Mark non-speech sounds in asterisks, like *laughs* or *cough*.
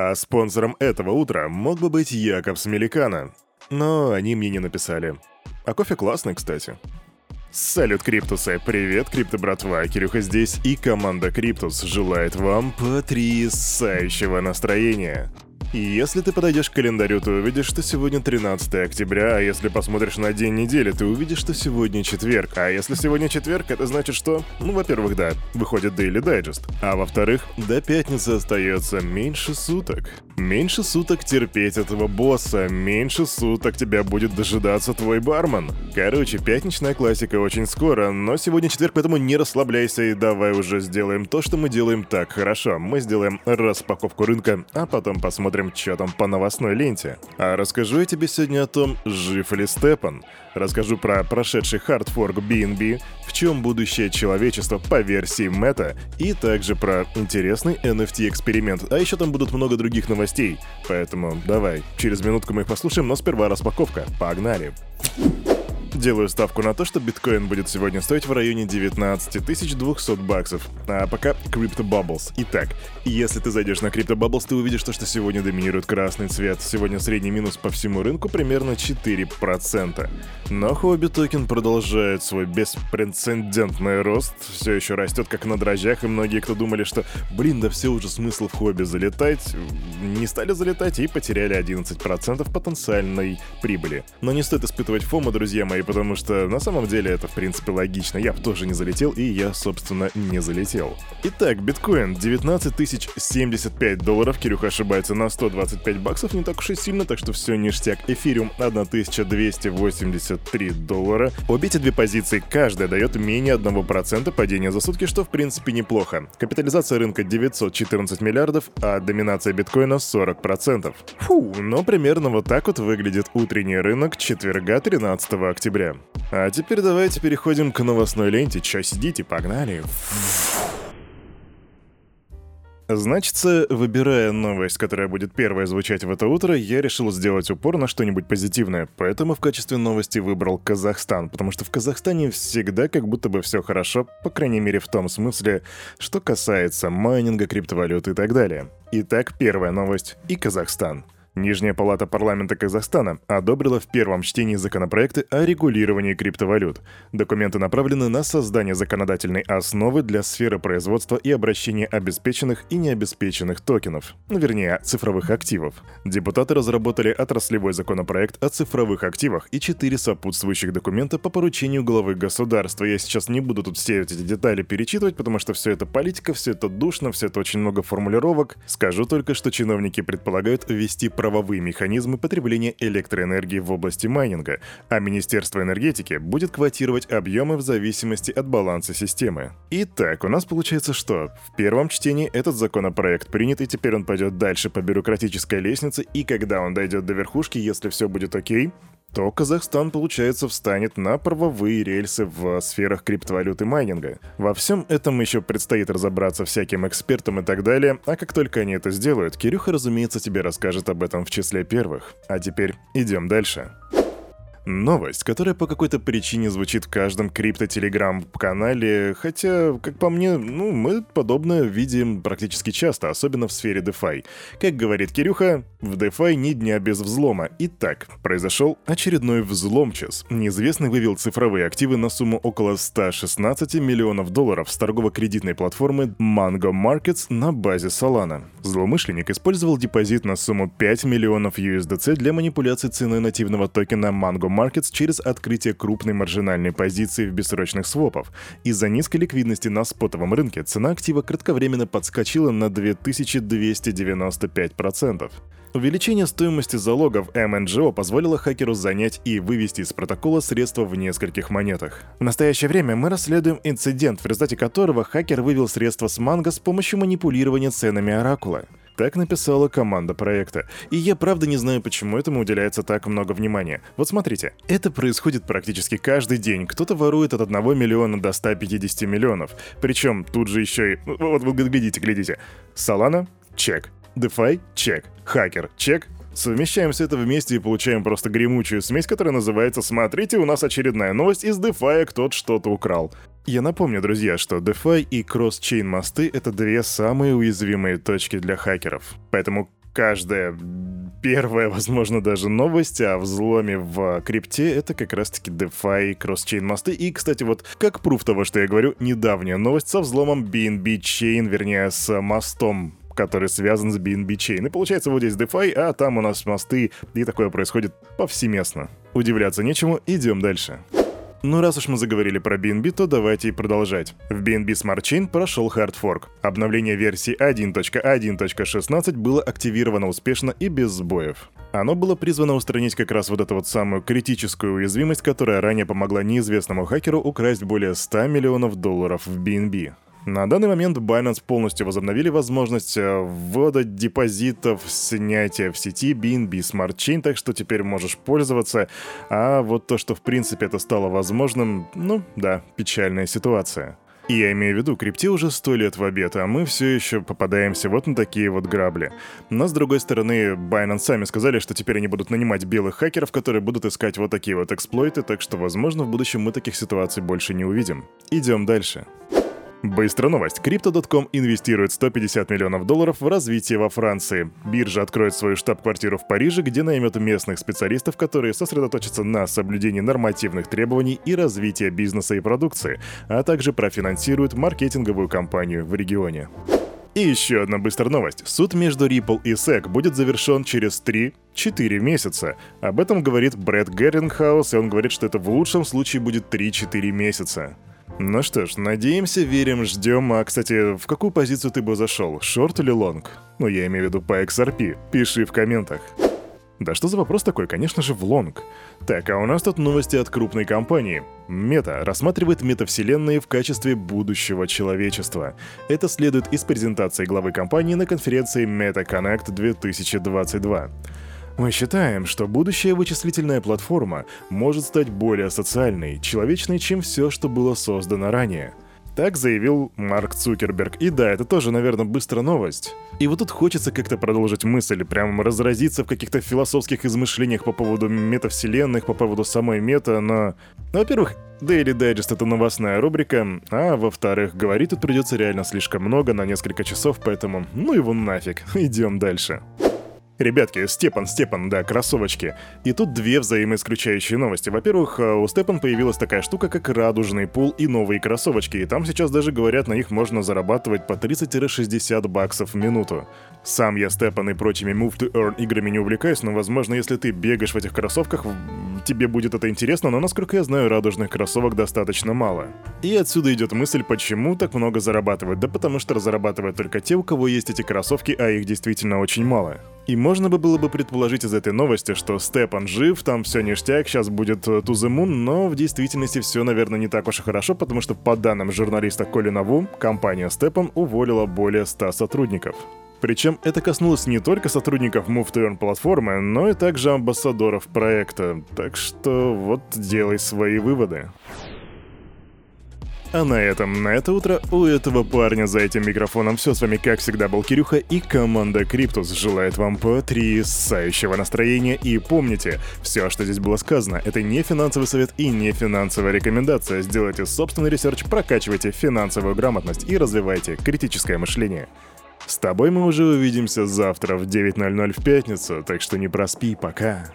А спонсором этого утра мог бы быть Яков Смеликана. Но они мне не написали. А кофе классный, кстати. Салют, Криптусы! Привет, Крипто братва! Кирюха здесь, и команда Криптус желает вам потрясающего настроения. Если ты подойдешь к календарю, ты увидишь, что сегодня 13 октября, а если посмотришь на день недели, ты увидишь, что сегодня четверг. А если сегодня четверг, это значит, что, ну, во-первых, да, выходит Daily Digest, а во-вторых, до пятницы остается меньше суток. Меньше суток терпеть этого босса, меньше суток тебя будет дожидаться твой бармен. Короче, пятничная классика очень скоро, но сегодня четверг, поэтому не расслабляйся и давай уже сделаем то, что мы делаем так хорошо. Мы сделаем распаковку рынка, а потом посмотрим, что там по новостной ленте. А расскажу я тебе сегодня о том, жив ли Степан. Расскажу про прошедший хардфорк BNB, в чем будущее человечества по версии Мета, и также про интересный NFT-эксперимент. А еще там будут много других новостей. Поэтому давай, через минутку мы их послушаем, но сперва распаковка. Погнали! Делаю ставку на то, что биткоин будет сегодня стоить в районе 19 200 баксов. А пока Crypto Bubbles. Итак, если ты зайдешь на Crypto Bubbles, ты увидишь то, что сегодня доминирует красный цвет. Сегодня средний минус по всему рынку примерно 4%. Но Хобби токен продолжает свой беспрецедентный рост. Все еще растет как на дрожжах, и многие, кто думали, что, блин, да все уже смысл в хобби залетать, не стали залетать и потеряли 11% потенциальной прибыли. Но не стоит испытывать фома, друзья мои, потому что на самом деле это в принципе логично. Я бы тоже не залетел, и я, собственно, не залетел. Итак, биткоин 19 тысяч 75 долларов, Кирюха ошибается на 125 баксов, не так уж и сильно, так что все ништяк. Эфириум 1283 доллара. Обе эти две позиции, каждая дает менее 1% падения за сутки, что в принципе неплохо. Капитализация рынка 914 миллиардов, а доминация биткоина 40%. Фу, но примерно вот так вот выглядит утренний рынок четверга 13 октября октября. А теперь давайте переходим к новостной ленте. Чё сидите, погнали. Значится, выбирая новость, которая будет первая звучать в это утро, я решил сделать упор на что-нибудь позитивное, поэтому в качестве новости выбрал Казахстан, потому что в Казахстане всегда как будто бы все хорошо, по крайней мере в том смысле, что касается майнинга, криптовалюты и так далее. Итак, первая новость и Казахстан. Нижняя палата парламента Казахстана одобрила в первом чтении законопроекты о регулировании криптовалют. Документы направлены на создание законодательной основы для сферы производства и обращения обеспеченных и необеспеченных токенов, ну, вернее, цифровых активов. Депутаты разработали отраслевой законопроект о цифровых активах и четыре сопутствующих документа по поручению главы государства. Я сейчас не буду тут все эти детали перечитывать, потому что все это политика, все это душно, все это очень много формулировок. Скажу только, что чиновники предполагают ввести право правовые механизмы потребления электроэнергии в области майнинга, а Министерство энергетики будет квотировать объемы в зависимости от баланса системы. Итак, у нас получается что? В первом чтении этот законопроект принят, и теперь он пойдет дальше по бюрократической лестнице, и когда он дойдет до верхушки, если все будет окей, то Казахстан, получается, встанет на правовые рельсы в сферах криптовалюты майнинга. Во всем этом еще предстоит разобраться всяким экспертам и так далее, а как только они это сделают, Кирюха, разумеется, тебе расскажет об этом в числе первых. А теперь идем дальше. Новость, которая по какой-то причине звучит в каждом крипто-телеграм-канале, хотя, как по мне, ну, мы подобное видим практически часто, особенно в сфере DeFi. Как говорит Кирюха, в DeFi ни дня без взлома. Итак, произошел очередной взломчас. Неизвестный вывел цифровые активы на сумму около 116 миллионов долларов с торгово-кредитной платформы Mango Markets на базе Solana. Злоумышленник использовал депозит на сумму 5 миллионов USDC для манипуляции ценой нативного токена Mango Markets через открытие крупной маржинальной позиции в бессрочных свопов. Из-за низкой ликвидности на спотовом рынке цена актива кратковременно подскочила на 2295%. Увеличение стоимости залогов MNGO позволило хакеру занять и вывести из протокола средства в нескольких монетах. В настоящее время мы расследуем инцидент, в результате которого хакер вывел средства с манго с помощью манипулирования ценами Оракула. Так написала команда проекта. И я правда не знаю, почему этому уделяется так много внимания. Вот смотрите, это происходит практически каждый день. Кто-то ворует от 1 миллиона до 150 миллионов. Причем тут же еще и... Вот, вот глядите, глядите. Солана — чек. DeFi — чек. Хакер — чек. Совмещаем все это вместе и получаем просто гремучую смесь, которая называется «Смотрите, у нас очередная новость из DeFi, кто-то что-то украл». Я напомню, друзья, что DeFi и кросс-чейн мосты — это две самые уязвимые точки для хакеров. Поэтому каждая первая, возможно, даже новость о взломе в крипте — это как раз-таки DeFi, кросс-чейн мосты. И, кстати, вот как пруф того, что я говорю, недавняя новость со взломом BNB Chain, вернее, с мостом который связан с BNB Chain. И получается, вот здесь DeFi, а там у нас мосты, и такое происходит повсеместно. Удивляться нечему, идем дальше. Ну раз уж мы заговорили про BNB, то давайте и продолжать. В BNB Smart Chain прошел хардфорк. Обновление версии 1.1.16 было активировано успешно и без сбоев. Оно было призвано устранить как раз вот эту вот самую критическую уязвимость, которая ранее помогла неизвестному хакеру украсть более 100 миллионов долларов в BNB. На данный момент Binance полностью возобновили возможность э, ввода депозитов, снятия в сети BNB Smart Chain, так что теперь можешь пользоваться. А вот то, что в принципе это стало возможным, ну да, печальная ситуация. И я имею в виду, крипте уже сто лет в обед, а мы все еще попадаемся вот на такие вот грабли. Но с другой стороны, Binance сами сказали, что теперь они будут нанимать белых хакеров, которые будут искать вот такие вот эксплойты, так что, возможно, в будущем мы таких ситуаций больше не увидим. Идем дальше. Быстрая новость. Crypto.com инвестирует 150 миллионов долларов в развитие во Франции. Биржа откроет свою штаб-квартиру в Париже, где наймет местных специалистов, которые сосредоточатся на соблюдении нормативных требований и развитии бизнеса и продукции, а также профинансирует маркетинговую кампанию в регионе. И еще одна быстрая новость. Суд между Ripple и SEC будет завершен через 3-4 месяца. Об этом говорит Брэд Гарлингхаус, и он говорит, что это в лучшем случае будет 3-4 месяца. Ну что ж, надеемся, верим, ждем. А, кстати, в какую позицию ты бы зашел? Шорт или лонг? Ну, я имею в виду по XRP. Пиши в комментах. Да что за вопрос такой? Конечно же, в лонг. Так, а у нас тут новости от крупной компании. Мета рассматривает метавселенные в качестве будущего человечества. Это следует из презентации главы компании на конференции MetaConnect 2022. Мы считаем, что будущая вычислительная платформа может стать более социальной, человечной, чем все, что было создано ранее. Так заявил Марк Цукерберг. И да, это тоже, наверное, быстрая новость. И вот тут хочется как-то продолжить мысль, прям разразиться в каких-то философских измышлениях по поводу метавселенных, по поводу самой мета, но... Ну, во-первых, Daily Digest — это новостная рубрика, а во-вторых, говорить тут придется реально слишком много на несколько часов, поэтому ну его нафиг, *laughs* идем дальше. Ребятки, Степан, Степан, да, кроссовочки. И тут две взаимоисключающие новости. Во-первых, э, у Степан появилась такая штука, как радужный пул и новые кроссовочки. И там сейчас даже говорят, на них можно зарабатывать по 30-60 баксов в минуту. Сам я Степан и прочими Move to Earn играми не увлекаюсь, но, возможно, если ты бегаешь в этих кроссовках, тебе будет это интересно, но, насколько я знаю, радужных кроссовок достаточно мало. И отсюда идет мысль, почему так много зарабатывают. Да потому что зарабатывают только те, у кого есть эти кроссовки, а их действительно очень мало. И можно бы было бы предположить из этой новости, что Степан жив, там все ништяк, сейчас будет the moon, но в действительности все, наверное, не так уж и хорошо, потому что по данным журналиста Колина Ву, компания Степан уволила более 100 сотрудников. Причем это коснулось не только сотрудников Move to Earn платформы, но и также амбассадоров проекта, так что вот делай свои выводы. А на этом, на это утро у этого парня за этим микрофоном все с вами, как всегда, был Кирюха и команда Криптус желает вам потрясающего настроения и помните, все, что здесь было сказано, это не финансовый совет и не финансовая рекомендация. Сделайте собственный research, прокачивайте финансовую грамотность и развивайте критическое мышление. С тобой мы уже увидимся завтра в 9.00 в пятницу, так что не проспи, пока.